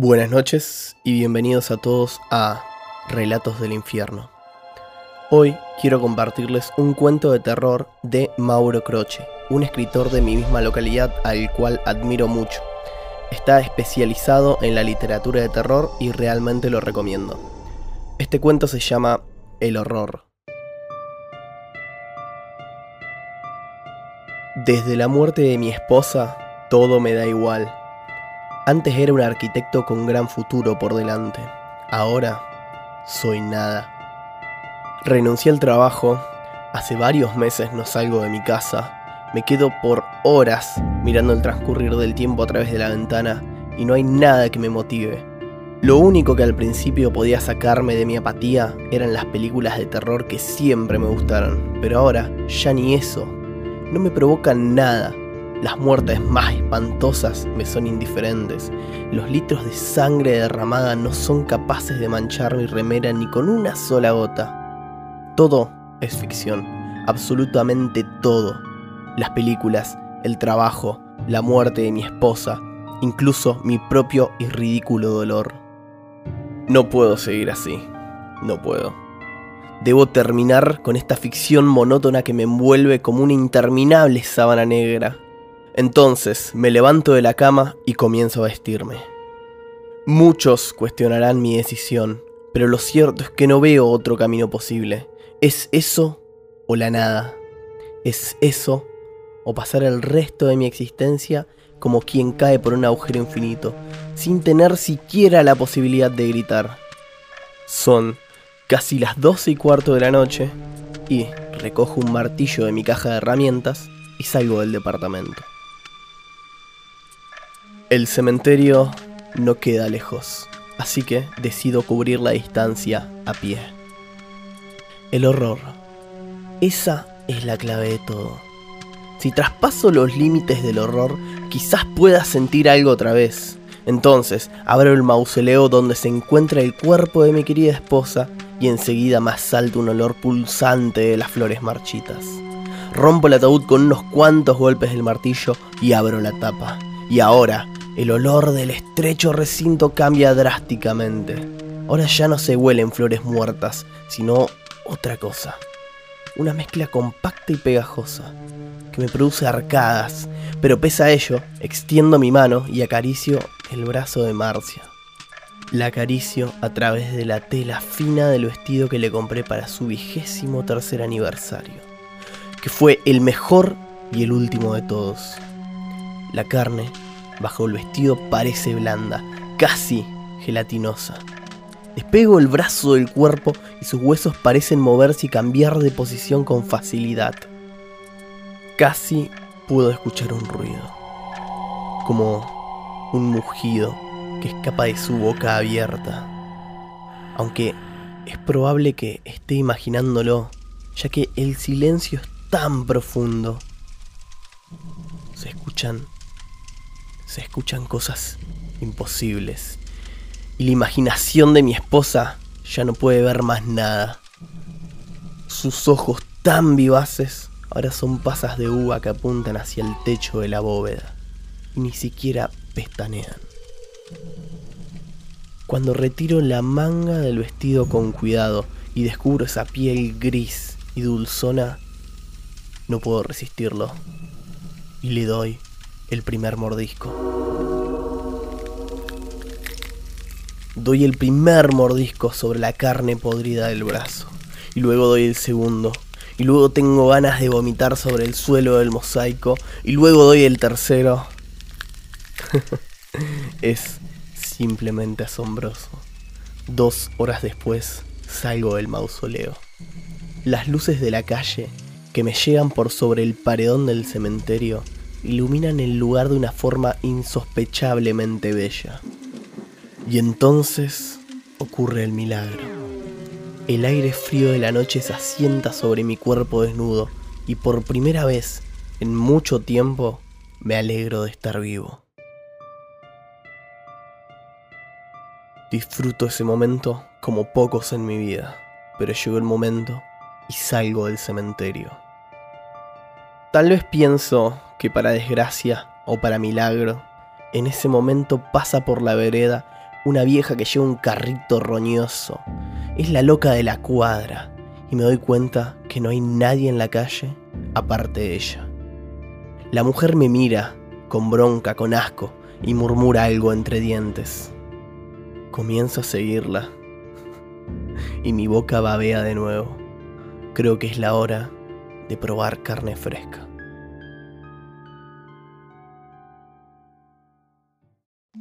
Buenas noches y bienvenidos a todos a Relatos del Infierno. Hoy quiero compartirles un cuento de terror de Mauro Croce, un escritor de mi misma localidad al cual admiro mucho. Está especializado en la literatura de terror y realmente lo recomiendo. Este cuento se llama El horror. Desde la muerte de mi esposa, todo me da igual. Antes era un arquitecto con gran futuro por delante. Ahora soy nada. Renuncié al trabajo. Hace varios meses no salgo de mi casa. Me quedo por horas mirando el transcurrir del tiempo a través de la ventana y no hay nada que me motive. Lo único que al principio podía sacarme de mi apatía eran las películas de terror que siempre me gustaron, pero ahora ya ni eso. No me provocan nada. Las muertes más espantosas me son indiferentes. Los litros de sangre derramada no son capaces de manchar mi remera ni con una sola gota. Todo es ficción, absolutamente todo. Las películas, el trabajo, la muerte de mi esposa, incluso mi propio y ridículo dolor. No puedo seguir así, no puedo. Debo terminar con esta ficción monótona que me envuelve como una interminable sábana negra. Entonces me levanto de la cama y comienzo a vestirme. Muchos cuestionarán mi decisión, pero lo cierto es que no veo otro camino posible. ¿Es eso o la nada? ¿Es eso o pasar el resto de mi existencia como quien cae por un agujero infinito, sin tener siquiera la posibilidad de gritar? Son casi las 12 y cuarto de la noche y recojo un martillo de mi caja de herramientas y salgo del departamento. El cementerio no queda lejos, así que decido cubrir la distancia a pie. El horror. Esa es la clave de todo. Si traspaso los límites del horror, quizás pueda sentir algo otra vez. Entonces, abro el mausoleo donde se encuentra el cuerpo de mi querida esposa y enseguida me asalta un olor pulsante de las flores marchitas. Rompo el ataúd con unos cuantos golpes del martillo y abro la tapa. Y ahora, el olor del estrecho recinto cambia drásticamente. Ahora ya no se huelen flores muertas, sino otra cosa. Una mezcla compacta y pegajosa, que me produce arcadas, pero pese a ello, extiendo mi mano y acaricio el brazo de Marcia. La acaricio a través de la tela fina del vestido que le compré para su vigésimo tercer aniversario, que fue el mejor y el último de todos. La carne bajo el vestido parece blanda, casi gelatinosa. Despego el brazo del cuerpo y sus huesos parecen moverse y cambiar de posición con facilidad. Casi puedo escuchar un ruido, como un mugido que escapa de su boca abierta. Aunque es probable que esté imaginándolo, ya que el silencio es tan profundo. Se escuchan se escuchan cosas imposibles. Y la imaginación de mi esposa ya no puede ver más nada. Sus ojos tan vivaces ahora son pasas de uva que apuntan hacia el techo de la bóveda. Y ni siquiera pestanean. Cuando retiro la manga del vestido con cuidado y descubro esa piel gris y dulzona, no puedo resistirlo. Y le doy el primer mordisco. Doy el primer mordisco sobre la carne podrida del brazo. Y luego doy el segundo. Y luego tengo ganas de vomitar sobre el suelo del mosaico. Y luego doy el tercero. es simplemente asombroso. Dos horas después salgo del mausoleo. Las luces de la calle que me llegan por sobre el paredón del cementerio iluminan el lugar de una forma insospechablemente bella. Y entonces ocurre el milagro. El aire frío de la noche se asienta sobre mi cuerpo desnudo y por primera vez en mucho tiempo me alegro de estar vivo. Disfruto ese momento como pocos en mi vida, pero llegó el momento y salgo del cementerio. Tal vez pienso que para desgracia o para milagro, en ese momento pasa por la vereda una vieja que lleva un carrito roñoso. Es la loca de la cuadra. Y me doy cuenta que no hay nadie en la calle aparte de ella. La mujer me mira, con bronca, con asco, y murmura algo entre dientes. Comienzo a seguirla. Y mi boca babea de nuevo. Creo que es la hora de probar carne fresca.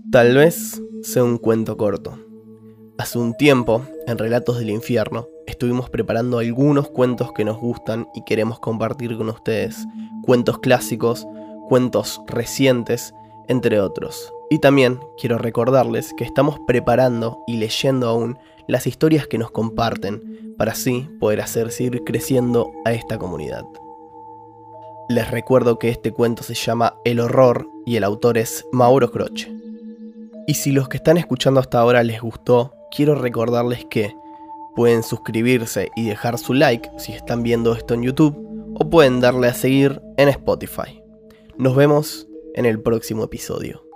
Tal vez sea un cuento corto. Hace un tiempo, en Relatos del Infierno, estuvimos preparando algunos cuentos que nos gustan y queremos compartir con ustedes. Cuentos clásicos, cuentos recientes, entre otros. Y también quiero recordarles que estamos preparando y leyendo aún las historias que nos comparten para así poder hacer seguir creciendo a esta comunidad. Les recuerdo que este cuento se llama El horror y el autor es Mauro Croce. Y si los que están escuchando hasta ahora les gustó, quiero recordarles que pueden suscribirse y dejar su like si están viendo esto en YouTube o pueden darle a seguir en Spotify. Nos vemos en el próximo episodio.